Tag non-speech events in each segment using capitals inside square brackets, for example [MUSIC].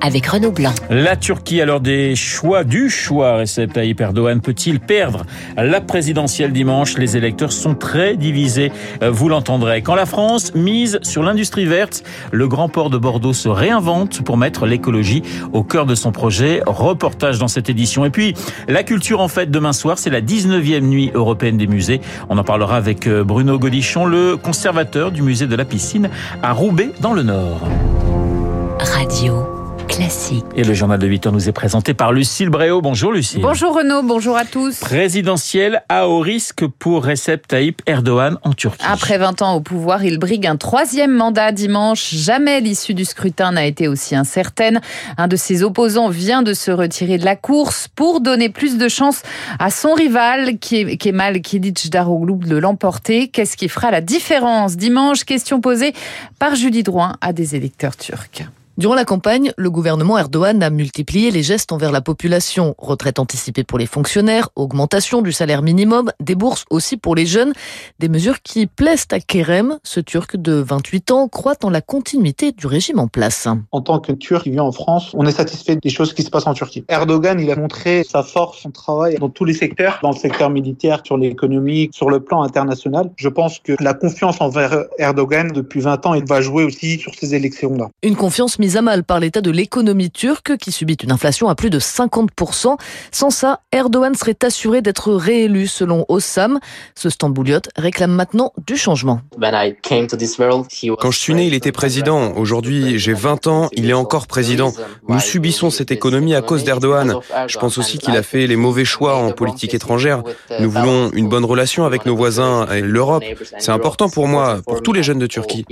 avec Renaud Blanc. La Turquie, alors des choix du choix, Recep Tayyip Erdogan peut-il perdre la présidentielle dimanche? Les électeurs sont très divisés, euh, vous l'entendrez. Quand la France mise sur l'industrie verte, le grand port de Bordeaux se réinvente pour mettre l'écologie au cœur de son projet. Reportage dans cette édition. Et puis, la culture en fait demain soir, c'est la 19e nuit européenne des musées. On en parlera avec euh, Bruno Godichon, le conservateur du musée de la piscine à Roubaix dans le Nord. Radio. Classique. Et le journal de 8 heures nous est présenté par Lucille Bréau. Bonjour Lucille. Bonjour Renaud, bonjour à tous. Présidentielle à haut risque pour Recep Tayyip Erdogan en Turquie. Après 20 ans au pouvoir, il brigue un troisième mandat dimanche. Jamais l'issue du scrutin n'a été aussi incertaine. Un de ses opposants vient de se retirer de la course pour donner plus de chance à son rival, Kemal Kılıçdaroğlu, de l'emporter. Qu'est-ce qui fera la différence dimanche? Question posée par Julie Drouin à des électeurs turcs. Durant la campagne, le gouvernement Erdogan a multiplié les gestes envers la population. Retraite anticipée pour les fonctionnaires, augmentation du salaire minimum, des bourses aussi pour les jeunes. Des mesures qui plaisent à Kerem. Ce Turc de 28 ans croit en la continuité du régime en place. En tant que Turc qui vit en France, on est satisfait des choses qui se passent en Turquie. Erdogan, il a montré sa force, son travail dans tous les secteurs, dans le secteur militaire, sur l'économie, sur le plan international. Je pense que la confiance envers Erdogan depuis 20 ans, il va jouer aussi sur ces élections-là. Une confiance mise à mal par l'état de l'économie turque qui subit une inflation à plus de 50%. Sans ça, Erdogan serait assuré d'être réélu selon Ossam. Ce stambouliote réclame maintenant du changement. Quand je suis né, il était président. Aujourd'hui, j'ai 20 ans, il est encore président. Nous subissons cette économie à cause d'Erdogan. Je pense aussi qu'il a fait les mauvais choix en politique étrangère. Nous voulons une bonne relation avec nos voisins et l'Europe. C'est important pour moi, pour tous les jeunes de Turquie.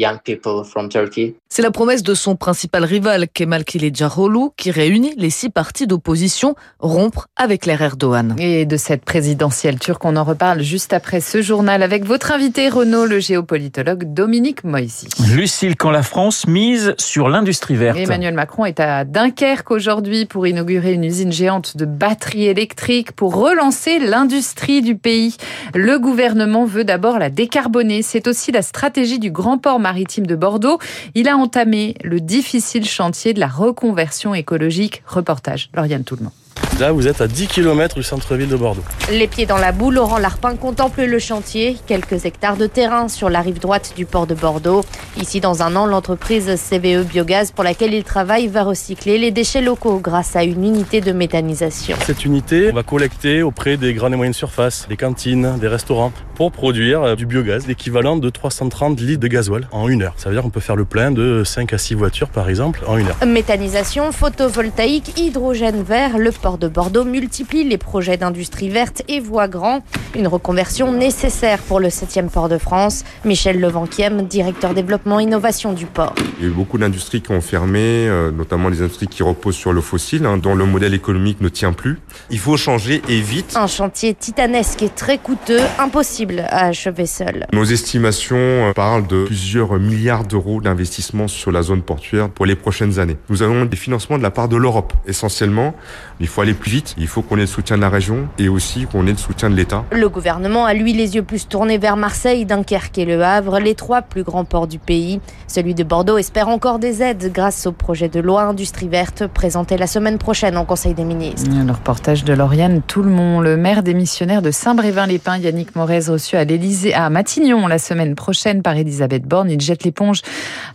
C'est la promesse de son principal rival Kemal Kılıçdaroğlu qui réunit les six partis d'opposition rompre avec l'ère Erdogan. Et de cette présidentielle turque, on en reparle juste après ce journal avec votre invité Renaud, le géopolitologue Dominique Moisy. Lucille, quand la France mise sur l'industrie verte. Emmanuel Macron est à Dunkerque aujourd'hui pour inaugurer une usine géante de batteries électriques pour relancer l'industrie du pays. Le gouvernement veut d'abord la décarboner. C'est aussi la stratégie du grand port maritime de Bordeaux. Il a entamé le difficile chantier de la reconversion écologique. Reportage, Lauriane Toulmont. Là, vous êtes à 10 km du centre-ville de Bordeaux. Les pieds dans la boue, Laurent Larpin contemple le chantier. Quelques hectares de terrain sur la rive droite du port de Bordeaux. Ici, dans un an, l'entreprise CVE Biogaz, pour laquelle il travaille, va recycler les déchets locaux grâce à une unité de méthanisation. Cette unité va collecter auprès des grandes et moyennes surfaces, des cantines, des restaurants, pour produire euh, du biogaz, l'équivalent de 330 litres de gasoil en une heure. Ça veut dire qu'on peut faire le plein de 5 à 6 voitures, par exemple, en une heure. Méthanisation, photovoltaïque, hydrogène vert, le port de Bordeaux multiplie les projets d'industrie verte et voit grand. Une reconversion nécessaire pour le 7e port de France. Michel Levanquiem, directeur développement innovation du port. Il y a eu beaucoup d'industries qui ont fermé, euh, notamment les industries qui reposent sur le fossile, hein, dont le modèle économique ne tient plus. Il faut changer et vite. Un chantier titanesque et très coûteux, impossible à achever seul. Nos estimations euh, parlent de plusieurs milliards d'euros d'investissement sur la zone portuaire pour les prochaines années. Nous avons des financements de la part de l'Europe, essentiellement. Il faut aller plus vite, il faut qu'on ait le soutien de la région et aussi qu'on ait le soutien de l'État. Le gouvernement a lui les yeux plus tournés vers Marseille, Dunkerque et Le Havre, les trois plus grands ports du pays. Celui de Bordeaux espère encore des aides grâce au projet de loi Industrie verte présenté la semaine prochaine en Conseil des ministres. Le reportage de Lauriane Tout-le-Monde, le maire démissionnaire de Saint-Brévin-les-Pins, Yannick Morez, reçu à l'Élysée, à Matignon la semaine prochaine par Elisabeth Borne. Il jette l'éponge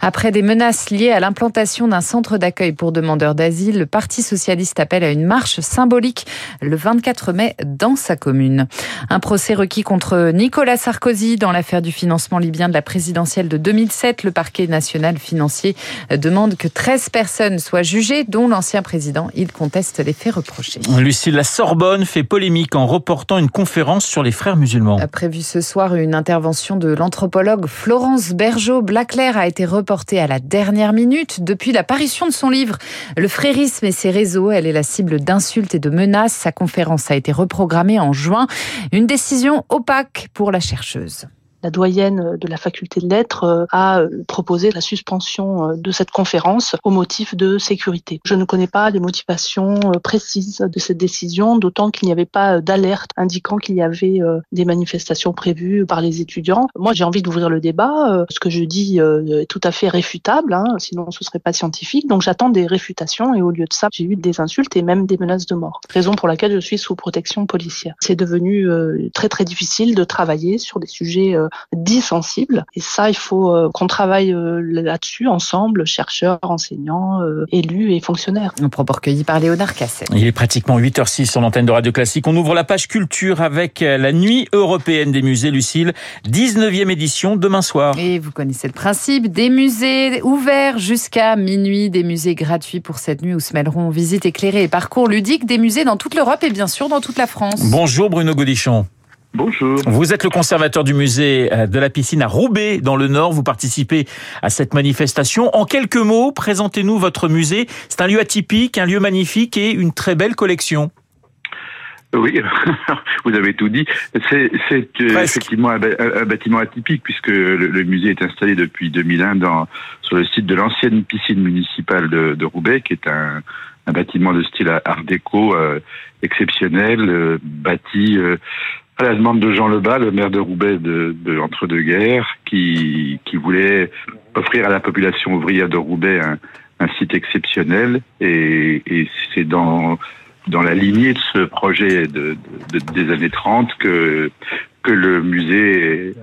après des menaces liées à l'implantation d'un centre d'accueil pour demandeurs d'asile. Le Parti socialiste appelle à une marche symbolique le 24 mai dans sa commune. Un procès requis contre Nicolas Sarkozy dans l'affaire du financement libyen de la présidentielle de 2007. Le parquet national financier demande que 13 personnes soient jugées, dont l'ancien président. Il conteste les faits reprochés. Lucille, la Sorbonne fait polémique en reportant une conférence sur les frères musulmans. A prévu ce soir une intervention de l'anthropologue Florence Bergeau. Blaclair a été reportée à la dernière minute depuis l'apparition de son livre Le frérisme et ses réseaux. Elle est la cible d'insultes et de menaces. Sa conférence a été reprogrammée en juin. Une décision opaque pour la chercheuse. La doyenne de la faculté de lettres a proposé la suspension de cette conférence au motif de sécurité. Je ne connais pas les motivations précises de cette décision, d'autant qu'il n'y avait pas d'alerte indiquant qu'il y avait des manifestations prévues par les étudiants. Moi, j'ai envie d'ouvrir le débat. Ce que je dis est tout à fait réfutable, hein, sinon ce serait pas scientifique. Donc j'attends des réfutations et au lieu de ça, j'ai eu des insultes et même des menaces de mort. Raison pour laquelle je suis sous protection policière. C'est devenu euh, très très difficile de travailler sur des sujets euh, dits sensibles et ça, il faut euh, qu'on travaille là-dessus ensemble, chercheurs, enseignants, élus et fonctionnaires. Un propos recueilli par Léonard Cassel. Il est pratiquement 8h06 sur l'antenne de Radio Classique. On ouvre la page culture avec la Nuit européenne des musées, Lucille, 19e édition demain soir. Et vous connaissez le principe des musées ouverts jusqu'à minuit, des musées gratuits pour cette nuit où se mêleront visites éclairées et parcours ludiques des musées dans toute l'Europe et bien sûr dans toute la France. Bonjour Bruno Godichon. Bonjour. Vous êtes le conservateur du musée euh, de la piscine à Roubaix, dans le Nord. Vous participez à cette manifestation. En quelques mots, présentez-nous votre musée. C'est un lieu atypique, un lieu magnifique et une très belle collection. Oui, [LAUGHS] vous avez tout dit. C'est euh, effectivement un, bâtiment atypique puisque le, musée est installé depuis 2001 dans, sur le site de l'ancienne piscine municipale de, de, Roubaix, qui est un, un bâtiment de style art déco euh, exceptionnel, euh, bâti à la demande de Jean Lebas, le maire de Roubaix de, de l'entre-deux-guerres, qui, qui voulait offrir à la population ouvrière de Roubaix un, un site exceptionnel. Et, et c'est dans dans la lignée de ce projet de, de, des années 30 que que le musée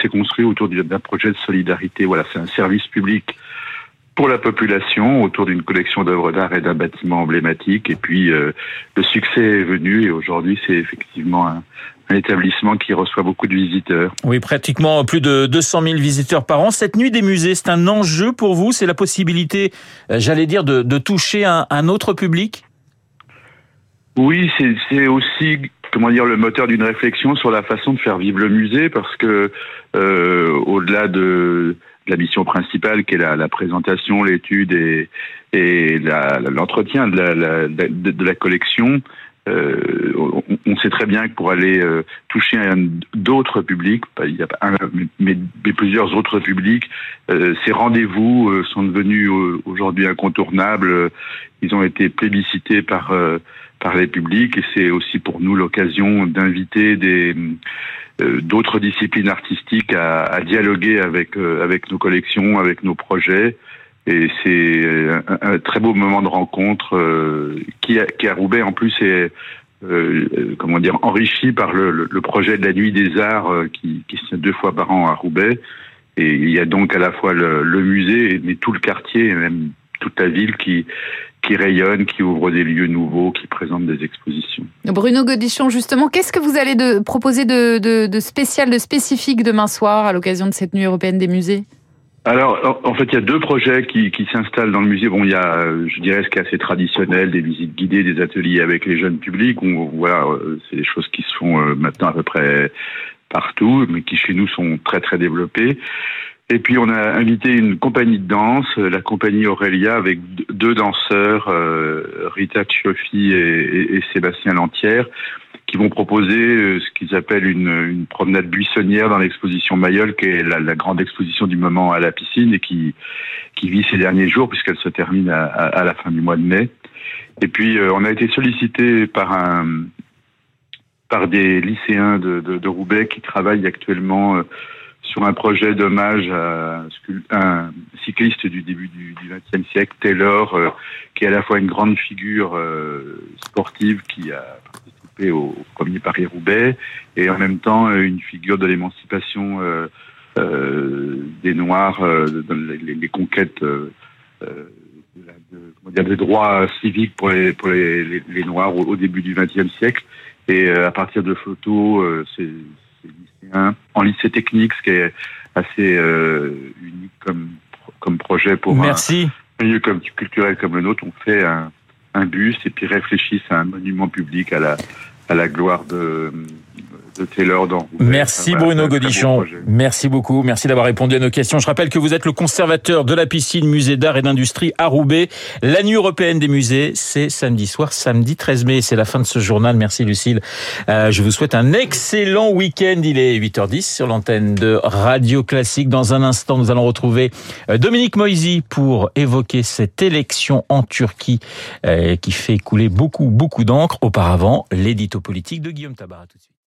s'est construit autour d'un projet de solidarité. Voilà, c'est un service public pour la population autour d'une collection d'œuvres d'art et d'un bâtiment emblématique. Et puis euh, le succès est venu et aujourd'hui c'est effectivement un, un, établissement qui reçoit beaucoup de visiteurs. Oui, pratiquement plus de 200 000 visiteurs par an. Cette nuit des musées, c'est un enjeu pour vous C'est la possibilité, euh, j'allais dire, de, de toucher un, un autre public? Oui, c'est aussi comment dire le moteur d'une réflexion sur la façon de faire vivre le musée parce que euh, au-delà de, la mission principale qui est la, présentation, l'étude et, et l'entretien de, la collection, euh, on, sait très bien que pour aller euh, toucher d'autres publics, un, mais, plusieurs autres publics, euh, ces rendez-vous sont devenus aujourd'hui incontournables. Ils ont été plébiscités par par les publics et c'est aussi pour nous l'occasion d'inviter d'autres disciplines artistiques à, dialoguer avec nos collections, avec nos projets. Et c'est un, très beau moment de rencontre euh, qui, a, a Roubaix en plus est euh, comment dire enrichi par le, projet de la Nuit des Arts euh, qui, qui se deux fois par an à Roubaix. Et il y a donc à la fois le, musée, mais tout le quartier, et même toute la ville qui qui rayonne, qui ouvre des lieux nouveaux, qui présente des expositions. Bruno Godichon, justement, qu'est-ce que vous allez proposer de spécial, de spécifique demain soir à l'occasion de cette nuit européenne des musées? Alors, en fait, il y a deux projets qui, s'installent dans le musée. Bon, il y a, je dirais, ce qui est assez traditionnel, des visites guidées, des ateliers avec les jeunes publics. On, voilà, euh, c'est des choses qui se font euh, maintenant à peu près partout, mais qui chez nous sont très très développées. Et puis on a invité une compagnie de danse, la compagnie Aurélia, avec deux danseurs, euh, Rita Chioffi et, et, Sébastien Lantière, qui vont proposer euh, ce qu'ils appellent une, promenade buissonnière dans l'exposition Mayol, qui est la, grande exposition du moment à la piscine et qui, vit ces derniers jours puisqu'elle se termine à, la fin du mois de mai. Et puis euh, on a été sollicité par un par des lycéens de, de, de Roubaix qui travaillent actuellement euh, sur un projet d'hommage à un cycliste du début du XXe siècle, Taylor, qui est à la fois une grande figure sportive qui a au premier Paris-Roubaix, et en même temps euh, une figure de l'émancipation euh, euh, des Noirs dans les, conquêtes des droits civiques pour les, pour les, Noirs au, début du XXe siècle. Et à partir de photos, c'est lycéens en lycée technique, ce qui est assez unique comme, comme projet pour Merci. un milieu comme, culturel comme le nôtre. On fait un, un bus et puis réfléchissent à un monument public à la, à la gloire de, de Taylor dans. Merci Bruno Godichon. Merci beaucoup. Merci d'avoir répondu à nos questions. Je rappelle que vous êtes le conservateur de la piscine musée d'art et d'industrie à Roubaix. La nuit européenne des musées, c'est samedi soir, samedi 13 mai. C'est la fin de ce journal. Merci Lucille. Euh, je vous souhaite un excellent week-end. Il est 8h10 sur l'antenne de Radio Classique. Dans un instant, nous allons retrouver euh, Dominique Moisy pour évoquer cette élection en Turquie euh, qui fait couler beaucoup, beaucoup d'encre. Auparavant, l'édito politique de Guillaume Tabar. tout de suite.